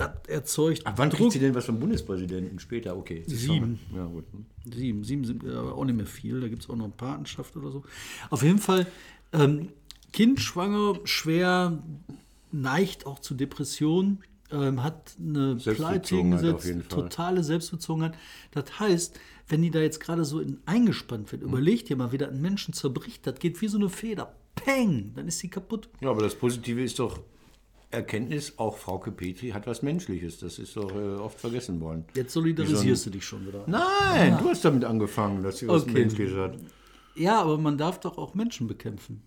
das erzeugt Ab wann Druck. kriegt sie denn was vom Bundespräsidenten? Später, okay. Sieben. Ja, gut. Sieben, sieben sind aber auch nicht mehr viel. Da gibt es auch noch eine Patenschaft oder so. Auf jeden Fall, ähm, Kind schwanger, schwer, neigt auch zu Depressionen, ähm, hat eine Pleite hingesetzt, totale Selbstbezogenheit. Das heißt, wenn die da jetzt gerade so in, eingespannt wird, überlegt ihr mal, wie das einen Menschen zerbricht, das geht wie so eine Feder. Peng, dann ist sie kaputt. Ja, aber das Positive ist doch Erkenntnis, auch Frauke Petri hat was Menschliches. Das ist doch äh, oft vergessen worden. Jetzt solidarisierst du dich schon wieder. Nein, du hast damit angefangen, dass sie was Okay. Menschliches hat. Ja, aber man darf doch auch Menschen bekämpfen.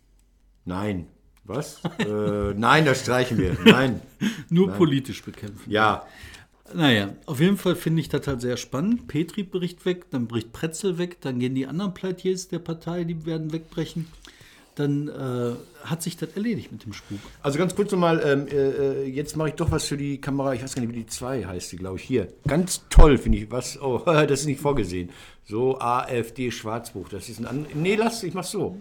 Nein. Was? äh, nein, das streichen wir. Nein. Nur politisch bekämpfen. Ja. Naja, auf jeden Fall finde ich das halt sehr spannend. Petri bricht weg, dann bricht Pretzel weg, dann gehen die anderen Pleitiers der Partei, die werden wegbrechen. Dann äh, hat sich das erledigt mit dem Spuk. Also ganz kurz nochmal, ähm, äh, jetzt mache ich doch was für die Kamera, ich weiß gar nicht, wie die 2 heißt die, glaube ich, hier. Ganz toll, finde ich, was, oh, das ist nicht vorgesehen. So, AfD Schwarzbuch, das ist ein, an nee, lass, ich mach's so.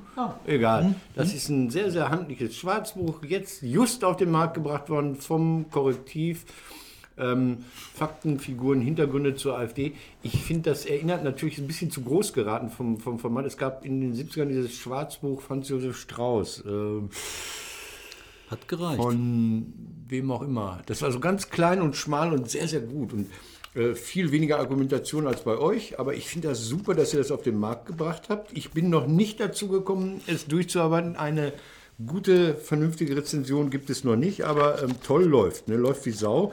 Egal. Das ist ein sehr, sehr handliches Schwarzbuch, jetzt just auf den Markt gebracht worden vom Korrektiv. Ähm, Fakten, Figuren, Hintergründe zur AfD. Ich finde, das erinnert natürlich ein bisschen zu groß geraten vom, vom Format. Es gab in den 70ern dieses Schwarzbuch Franz Josef Strauß. Ähm, Hat gereicht. von wem auch immer. Das war so ganz klein und schmal und sehr, sehr gut. Und äh, viel weniger Argumentation als bei euch. Aber ich finde das super, dass ihr das auf den Markt gebracht habt. Ich bin noch nicht dazu gekommen, es durchzuarbeiten. Eine gute, vernünftige Rezension gibt es noch nicht, aber ähm, toll läuft. Ne? Läuft wie Sau.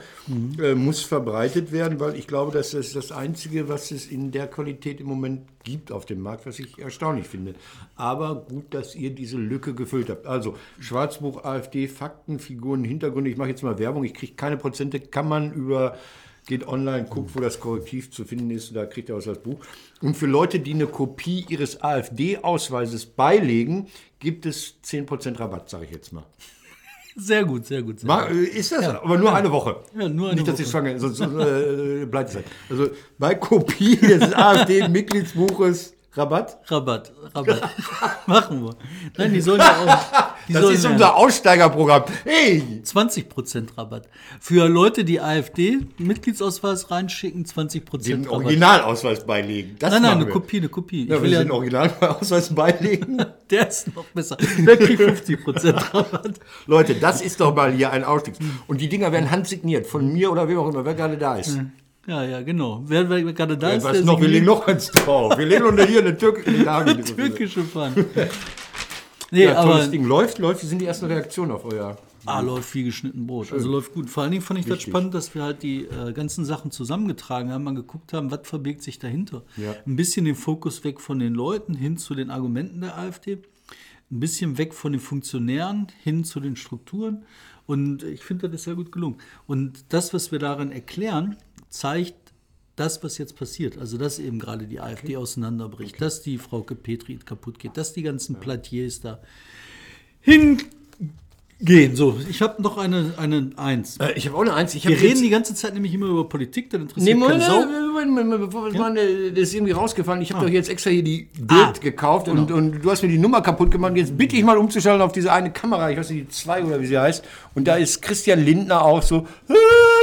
Äh, muss verbreitet werden, weil ich glaube, das das Einzige, was es in der Qualität im Moment gibt auf dem Markt, was ich erstaunlich finde. Aber gut, dass ihr diese Lücke gefüllt habt. Also Schwarzbuch, AfD, Fakten, Figuren, Hintergründe. Ich mache jetzt mal Werbung. Ich kriege keine Prozente. Kann man über geht online, guckt, wo das Korrektiv zu finden ist, da kriegt ihr aus das Buch. Und für Leute, die eine Kopie ihres AfD-Ausweises beilegen, gibt es 10% Rabatt, sage ich jetzt mal. Sehr gut, sehr gut. Sehr äh, Ist das? Aber nur eine Woche. Ja, nur eine Nicht, dass ich schwanger sonst sonst, äh, bleibt es halt. Also bei Kopie des AfD-Mitgliedsbuches Rabatt. Rabatt, Rabatt. Machen wir. Nein, die sollen ja auch. Das ist unser Aussteigerprogramm. Hey! 20% Rabatt. Für Leute, die AfD-Mitgliedsausweis reinschicken, 20% Den Rabatt. Originalausweis beilegen. Das Nein, nein, eine wir. Kopie, eine Kopie. Ja, ich will ja, den Originalausweis beilegen. der ist noch besser. Der kriegt 50% Rabatt. Leute, das ist doch mal hier ein Ausstieg. Und die Dinger werden handsigniert von mir oder wem auch immer, wer gerade da ist. Ja, ja, genau. Wer, wer gerade da Ja, ist, was noch? Wir legen noch eins drauf. Wir legen noch hier eine türkische Lage. türkische Fahnen. Nee, Ja, aber tolles Ding. Läuft, läuft. Wie sind die ersten Reaktionen auf euer... ah, läuft wie geschnitten Brot. Also läuft gut. Vor allen Dingen fand ich das Wichtig. spannend, dass wir halt die äh, ganzen Sachen zusammengetragen haben, mal geguckt haben, was verbirgt sich dahinter. Ja. Ein bisschen den Fokus weg von den Leuten hin zu den Argumenten der AfD. Ein bisschen weg von den Funktionären hin zu den Strukturen. Und ich finde, das ist sehr gut gelungen. Und das, was wir darin erklären, zeigt, das, was jetzt passiert, also dass eben gerade die AfD auseinanderbricht, dass die Frau Petri kaputt geht, dass die ganzen Platiers da hingehen. So, ich habe noch eine, eine Eins. Äh, ich habe auch eine Eins. Wir reden die ganze Zeit nämlich immer über Politik, dann Nee, interessiert Moment, keine Sau. Bevor das machen, äh, das ist irgendwie rausgefallen. Ich habe doch jetzt extra hier die Bild Ah, gekauft und, und du hast mir die Nummer kaputt gemacht. Jetzt bitte ich mal umzuschalten auf diese eine Kamera, ich weiß nicht, die zwei oder wie sie heißt. Und da ist Christian Lindner auch so, "Äh,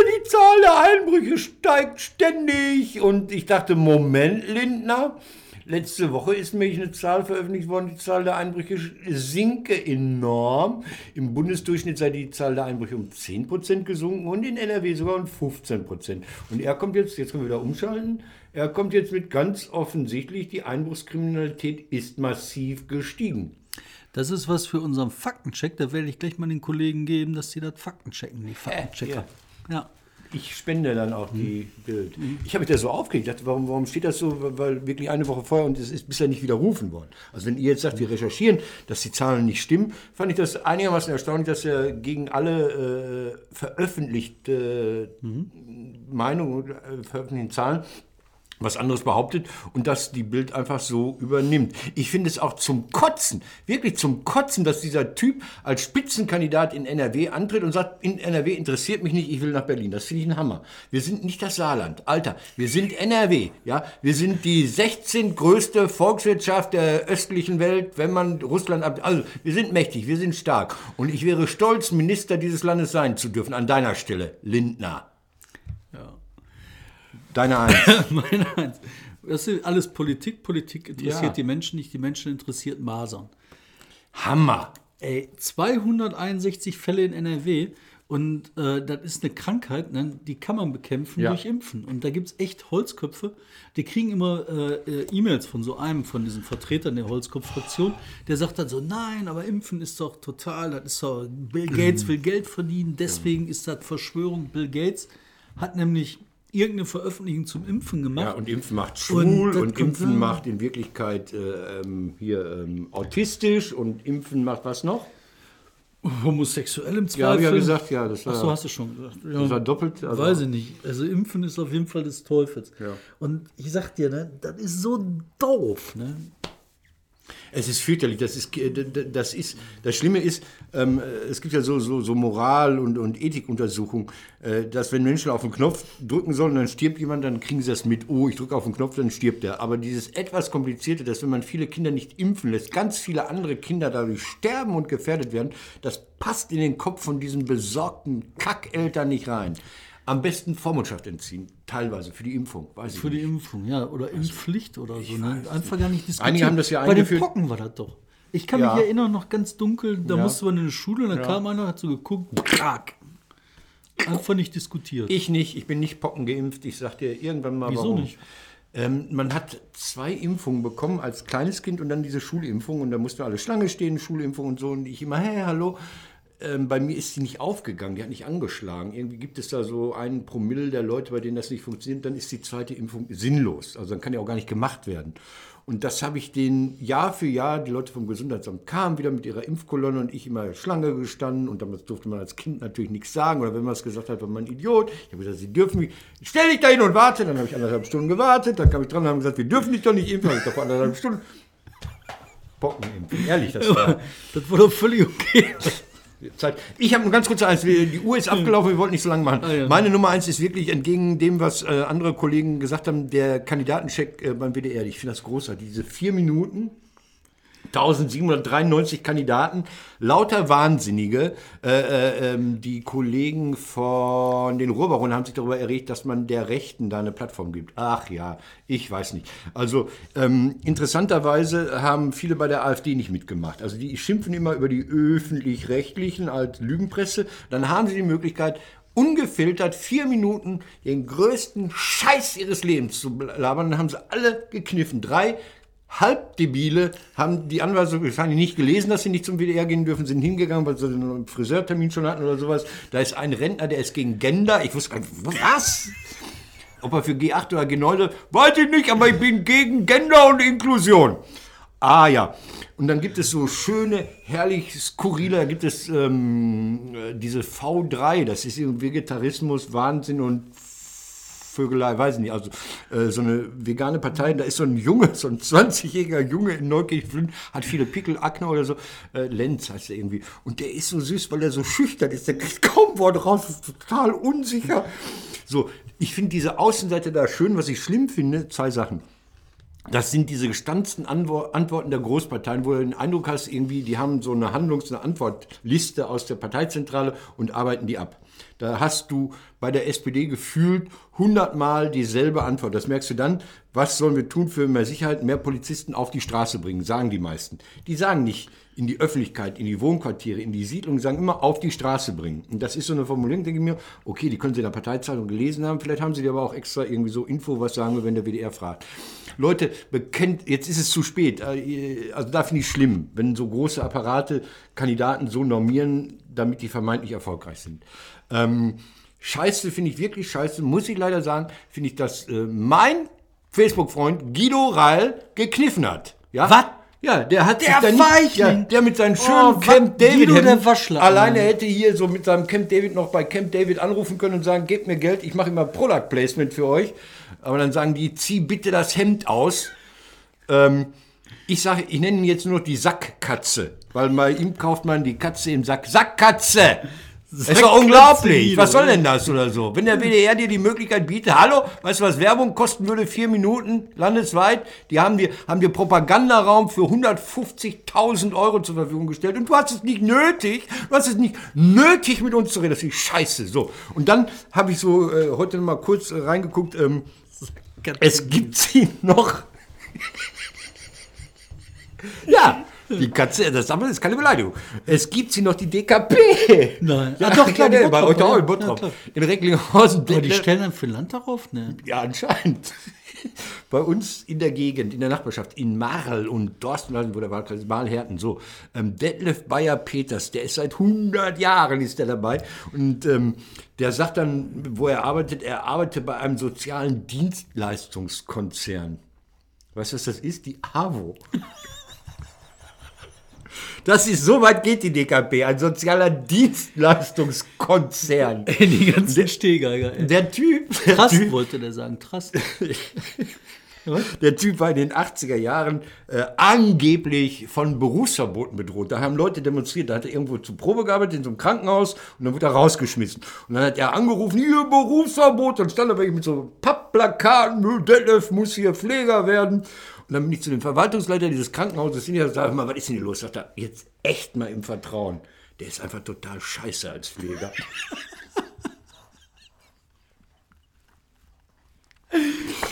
die Zahl der Einbrüche steigt ständig. Und ich dachte, Moment, Lindner. Letzte Woche ist nämlich eine Zahl veröffentlicht worden, die Zahl der Einbrüche sinke enorm. Im Bundesdurchschnitt sei die Zahl der Einbrüche um 10% gesunken und in NRW sogar um 15%. Und er kommt jetzt, jetzt können wir wieder umschalten, er kommt jetzt mit ganz offensichtlich, die Einbruchskriminalität ist massiv gestiegen. Das ist was für unseren Faktencheck. Da werde ich gleich mal den Kollegen geben, dass sie das Faktenchecken, die Faktenchecker. ja. Ich spende dann auch die Bild. Ich habe mich da so aufgeregt. Ich dachte, warum, warum steht das so? Weil wirklich eine Woche vorher und es ist bisher nicht widerrufen worden. Also wenn ihr jetzt sagt, wir recherchieren, dass die Zahlen nicht stimmen, fand ich das einigermaßen erstaunlich, dass er gegen alle äh, veröffentlichte Meinungen, äh, veröffentlichten Zahlen was anderes behauptet und dass die Bild einfach so übernimmt. Ich finde es auch zum Kotzen, wirklich zum Kotzen, dass dieser Typ als Spitzenkandidat in NRW antritt und sagt, in NRW interessiert mich nicht, ich will nach Berlin. Das finde ich ein Hammer. Wir sind nicht das Saarland. Alter, wir sind NRW, ja? Wir sind die 16 größte Volkswirtschaft der östlichen Welt, wenn man Russland ab, also wir sind mächtig, wir sind stark und ich wäre stolz, Minister dieses Landes sein zu dürfen an deiner Stelle, Lindner. Deine Eins. Meine Eins. Das ist alles Politik. Politik interessiert Ja. die Menschen nicht, die Menschen interessiert Masern. Hammer. Ey, 261 Fälle in NRW und äh, das ist eine Krankheit, ne? die kann man bekämpfen Ja. durch Impfen. Und da gibt es echt Holzköpfe, die kriegen immer äh, äh, E-Mails von so einem, von diesen Vertretern der Holzkopf-Fraktion, der sagt dann so, nein, aber Impfen ist doch total, das ist doch, Bill Gates will Geld verdienen, deswegen ist das Verschwörung. Bill Gates hat nämlich irgendeine Veröffentlichung zum Impfen gemacht. Ja, und Impfen macht Und schwul und, kommt Impfen dann- macht in Wirklichkeit äh, ähm, hier ähm, autistisch und Impfen macht was noch? Homosexuell im Zweifel. Ja, hab ich ja gesagt, ja, das war- Ach so, hast du schon gesagt. Ja. Das war doppelt. Also, Weiß ich nicht. Also Impfen ist auf jeden Fall des Teufels. Ja. Und ich sag dir, ne, das ist so doof. Ne? Es ist fürchterlich. Das ist, äh, das ist, das Schlimme ist, ähm, es gibt ja so, so, so Moral- und, und Ethikuntersuchungen, äh, dass wenn Menschen auf den Knopf drücken sollen, dann stirbt jemand, dann kriegen sie das mit. Oh, ich drücke auf den Knopf, dann stirbt er. Aber dieses etwas komplizierte, dass wenn man viele Kinder nicht impfen lässt, ganz viele andere Kinder dadurch sterben und gefährdet werden, das passt in den Kopf von diesen besorgten Kackeltern nicht rein. Am besten Vormundschaft entziehen, teilweise für die Impfung, weiß ich Für die nicht. Impfung, ja. Oder Impfpflicht oder so. Ne? Einfach gar nicht diskutieren. Einige haben das ja Bei den eingeführt. Pocken war das doch. Ich kann Ja. mich erinnern, noch ganz dunkel, da Ja. musste man in die Schule und dann kam einer, hat so geguckt, krack. Einfach nicht diskutiert. Ich nicht, ich bin nicht pockengeimpft. Ich sag dir irgendwann mal Wieso warum. nicht? Ähm, man hat zwei Impfungen bekommen als kleines Kind und dann diese Schulimpfung und da mussten alle Schlange stehen, Schulimpfung und so und ich immer, hey, hallo. Ähm, bei mir ist sie nicht aufgegangen, die hat nicht angeschlagen. Irgendwie gibt es da so einen Promille der Leute, bei denen das nicht funktioniert. Dann ist die zweite Impfung sinnlos. Also dann kann die auch gar nicht gemacht werden. Und das habe ich den Jahr für Jahr, die Leute vom Gesundheitsamt kamen wieder mit ihrer Impfkolonne und ich immer Schlange gestanden und damals durfte man als Kind natürlich nichts sagen oder wenn man es gesagt hat, war man ein Idiot. Ich habe gesagt, sie dürfen mich, stell dich da hin und warte. Dann habe ich anderthalb Stunden gewartet, dann kam ich dran und haben gesagt, wir dürfen dich doch nicht impfen. Habe ich doch vor anderthalb Stunden Pocken impfen. Ehrlich, das war Das war doch völlig okay. Zeit. Ich habe nur ganz kurz eins, die Uhr ist abgelaufen, wir wollten nicht so lange machen. Ah, ja. Meine Nummer eins ist wirklich entgegen dem, was äh, andere Kollegen gesagt haben, der Kandidatencheck äh, beim WDR. Ich finde das großartig. Diese vier Minuten, 1793 Kandidaten, lauter Wahnsinnige. Äh, äh, ähm, die Kollegen von den Ruhrbaronen haben sich darüber erregt, dass man der Rechten da eine Plattform gibt. Ach ja, ich weiß nicht. Also ähm, interessanterweise haben viele bei der AfD nicht mitgemacht. Also die schimpfen immer über die öffentlich-rechtlichen als Lügenpresse. Dann haben sie die Möglichkeit, ungefiltert vier Minuten den größten Scheiß ihres Lebens zu labern. Dann haben sie alle gekniffen. Drei Halbdebile haben die Anweisung wahrscheinlich nicht gelesen, dass sie nicht zum WDR gehen dürfen, sind hingegangen, weil sie einen Friseurtermin schon hatten oder sowas. Da ist ein Rentner, der ist gegen Gender. Ich wusste gar nicht, was? Ob er für G8 oder G9, weiß ich nicht, aber ich bin gegen Gender und Inklusion. Ah ja. Und dann gibt es so schöne, herrlich skurrile, da gibt es ähm, äh, diese V3, das ist Vegetarismus, Wahnsinn und Vögelei, weiß ich nicht, also äh, so eine vegane Partei, da ist so ein Junge, so ein 20-jähriger Junge in Neukirchen, hat viele Pickel, Akne oder so, äh, Lenz heißt er irgendwie. Und der ist so süß, weil er so schüchtern ist, der kriegt kaum Worte raus, ist total unsicher. So, ich finde diese Außenseite da schön, was ich schlimm finde, zwei Sachen. Das sind diese gestanzten Antwo- Antworten der Großparteien, wo du den Eindruck hast, irgendwie, die haben so eine Handlungs- eine Antwortliste aus der Parteizentrale und arbeiten die ab. Da hast du bei der SPD gefühlt hundertmal dieselbe Antwort. Das merkst du dann, was sollen wir tun für mehr Sicherheit, mehr Polizisten auf die Straße bringen, sagen die meisten. Die sagen nicht in die Öffentlichkeit, in die Wohnquartiere, in die Siedlung, die sagen immer auf die Straße bringen. Und das ist so eine Formulierung, denke ich mir, okay, die können Sie in der Parteizeitung gelesen haben, vielleicht haben Sie die aber auch extra irgendwie so Info, was sagen wir, wenn der WDR fragt. Leute, bekennt, jetzt ist es zu spät. Äh, Also da finde ich schlimm, wenn so große Apparate Kandidaten so normieren, damit die vermeintlich erfolgreich sind. Ähm, scheiße, finde ich wirklich scheiße, muss ich leider sagen, finde ich, dass äh, mein Facebook-Freund Guido Reil gekniffen hat. Ja? Was? Ja, der hat Der sich da nicht- ja, der mit seinen schönen Oh, Camp? David alleine hätte hier so mit seinem Camp David noch bei Camp David anrufen können und sagen, gebt mir Geld, ich mache immer Product Placement für euch. Aber dann sagen die, zieh bitte das Hemd aus. Ähm, ich sage, ich nenne ihn jetzt nur die Sackkatze, weil bei ihm kauft man die Katze im Sack. Sackkatze! Das ist doch unglaublich. Was soll denn das oder so? Wenn der WDR dir die Möglichkeit bietet, hallo, weißt du was Werbung kosten würde? Vier Minuten landesweit. Die haben dir, haben dir Propagandaraum für 150.000 Euro zur Verfügung gestellt und du hast es nicht nötig, du hast es nicht nötig mit uns zu reden. Das ist scheiße. So. Und dann habe ich so äh, heute noch mal kurz äh, reingeguckt, ähm, es gibt sie noch. ja, die Katze, das ist keine Beleidigung. Es gibt sie noch, die DKP. Nein. Ja, doch, klar, ja, bei euch auch in Bottrop. Ja, in Recklinghausen. Aber die stellen dann für Land darauf? Ne. Ja, anscheinend. Bei uns in der Gegend, in der Nachbarschaft, in Marl und Dorsten, wo der Wahlkreis Marl-Herten, so. Ähm, Detlef Bayer-Peters, der ist seit 100 Jahren ist der dabei. Und ähm, der sagt dann, wo er arbeitet, er arbeitet bei einem sozialen Dienstleistungskonzern. Weißt du, was das ist? Die AWO. Das ist, so weit geht die DKP, ein sozialer Dienstleistungskonzern. Die ganzen Stehgeiger, ey. Der Typ, der Trust typ, wollte der sagen, Trust. Der Typ war in den 80er Jahren äh, angeblich von Berufsverboten bedroht. Da haben Leute demonstriert. Da hat er irgendwo zur Probe gearbeitet in so einem Krankenhaus und dann wurde er rausgeschmissen. Und dann hat er angerufen, hier Berufsverbot. Dann stand er wirklich mit so Pappplakaten, "Nö, Detlef muss hier Pfleger werden. Und dann bin ich zu dem Verwaltungsleiter dieses Krankenhauses hin und sage mal, was ist denn hier los? Sagt er, jetzt echt mal im Vertrauen. Der ist einfach total scheiße als Pfleger.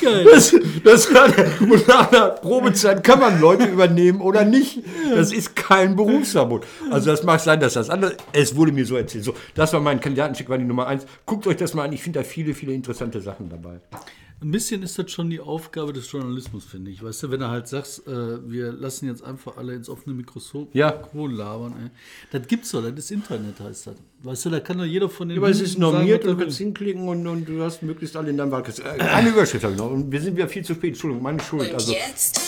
Geil. Das, das der, und nach der Probezeit kann man Leute übernehmen oder nicht. Das ist kein Berufsverbot. Also das mag sein, dass das andere. Es wurde mir so erzählt. So, das war mein Kandidatencheck, war die Nummer eins. Guckt euch das mal an. Ich finde da viele, viele interessante Sachen dabei. Ein bisschen ist das schon die Aufgabe des Journalismus, finde ich. Weißt du, wenn du halt sagst, äh, wir lassen jetzt einfach alle ins offene Mikrofon Ja. Labern, ey. Das gibt's doch, das ist Internet, heißt das. Weißt du, da kann doch jeder von den Aber es ist sagen, normiert er und will. kannst hinklicken und, und du hast möglichst alle in deinem Wahlkreis. Äh, Eine Überschrift habe ich noch. Und wir sind wieder viel zu spät. Entschuldigung, meine Schuld. Und Also, jetzt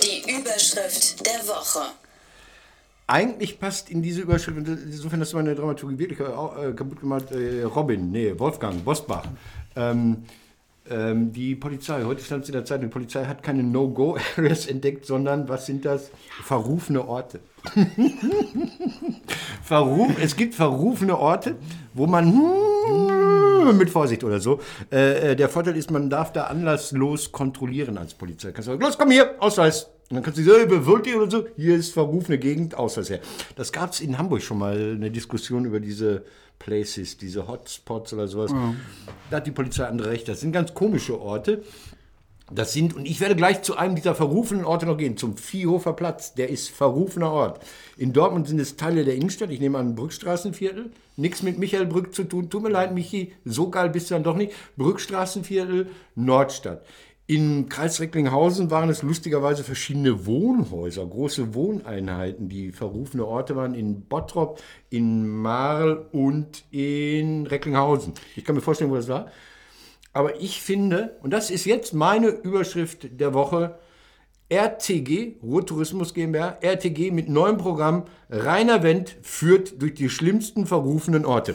die Überschrift der Woche. Eigentlich passt in diese Überschrift, insofern hast du meine Dramaturgie wirklich äh, kaputt gemacht, äh, Robin, nee, Wolfgang, Bosbach. Ähm, ähm, die Polizei, heute stand es in der Zeitung, die Polizei hat keine No-Go-Areas entdeckt, sondern was sind das? Verrufene Orte. Verruf, es gibt verrufene Orte, wo man hm, mit Vorsicht oder so. Äh, äh, der Vorteil ist, man darf da anlasslos kontrollieren als Polizei. Kannst du sagen, los, komm hier, Ausweis. Und dann kannst du sagen, wollt ihr oder so? Hier ist verrufene Gegend, Ausweis her. Das gab es in Hamburg schon mal, eine Diskussion über diese Places, diese Hotspots oder sowas. Da hat die Polizei andere Rechte. Das sind ganz komische Orte. Das sind, und ich werde gleich zu einem dieser verrufenen Orte noch gehen, zum Viehhofer Platz. Der ist verrufener Ort. In Dortmund sind es Teile der Innenstadt. Ich nehme an, Brückstraßenviertel. Nichts mit Michael Brück zu tun. Tut mir leid, Michi, so geil bist du dann doch nicht. Brückstraßenviertel, Nordstadt. Im Kreis Recklinghausen waren es lustigerweise verschiedene Wohnhäuser, große Wohneinheiten, die verrufene Orte waren in Bottrop, in Marl und in Recklinghausen. Ich kann mir vorstellen, wo das war. Aber ich finde, und das ist jetzt meine Überschrift der Woche, RTG, Ruhrtourismus GmbH, RTG mit neuem Programm, Rainer Wendt führt durch die schlimmsten verrufenen Orte.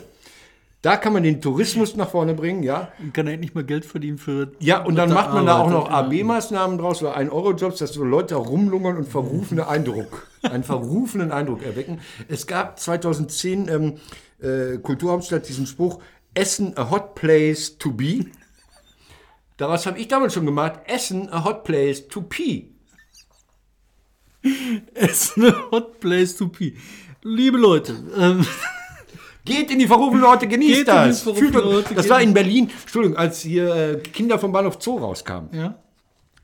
Da kann man den Tourismus nach vorne bringen, ja. Man kann endlich mal Geld verdienen für. Ja, und dann macht man da auch noch. AB-Maßnahmen draus oder 1-Euro-Jobs, dass so Leute rumlungern und verrufene Eindruck, einen verrufenen Eindruck erwecken. Es gab 2010 ähm, äh, Kulturhauptstadt diesen Spruch, Essen a hot place to be. Daraus habe ich damals schon gemacht, Essen a hot place to pee. Es ist eine Hot Place to Pee. Liebe Leute, ähm, Geht in die verrufenen Orte, genießt Geht das. Fühlt Orte, das war in- in Berlin, Entschuldigung, als hier äh, Kinder vom Bahnhof Zoo rauskamen. ja.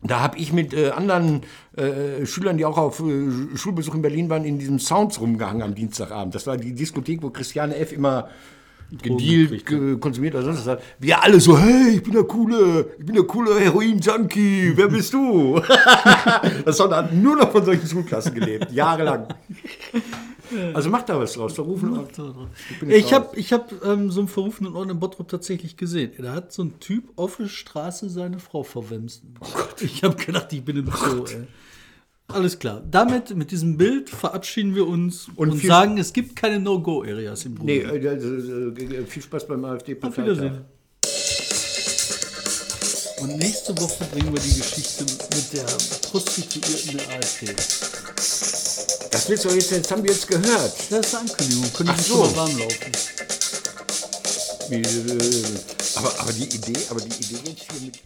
Da habe ich mit äh, anderen äh, Schülern, die auch auf äh, Schulbesuch in Berlin waren, in diesem Sounds rumgehangen am Dienstagabend. Das war die Diskothek, wo Christiane F. immer gedealt, ge konsumiert oder sonst was. hat. Wir alle so, hey, ich bin der coole, ich bin der coole Heroin-Junkie, wer bist du? das hat nur noch von solchen Schulklassen gelebt, jahrelang. Also macht da was draus, verrufen. jetzt Ich habe ich hab, ähm, so einen verrufenen Ort in Bottrop tatsächlich gesehen. Da hat so ein Typ auf der Straße seine Frau verwemst. ich habe gedacht, ich bin im Zoo. Ey. Alles klar. Damit, mit diesem Bild verabschieden wir uns und, Und sagen, es gibt keine No-Go-Areas im Nee, Ruhrgebiet. äh, äh, äh, viel Spaß beim Auf AfD-Parteitag. Wiedersehen. Und nächste Woche bringen wir die Geschichte mit der Prostituierten der AfD. Das willst du jetzt, jetzt haben wir jetzt gehört. Das ist eine Ankündigung. Können Ach Sie so. schon mal warm laufen. Äh, aber, aber die Idee, aber die Idee jetzt hier mit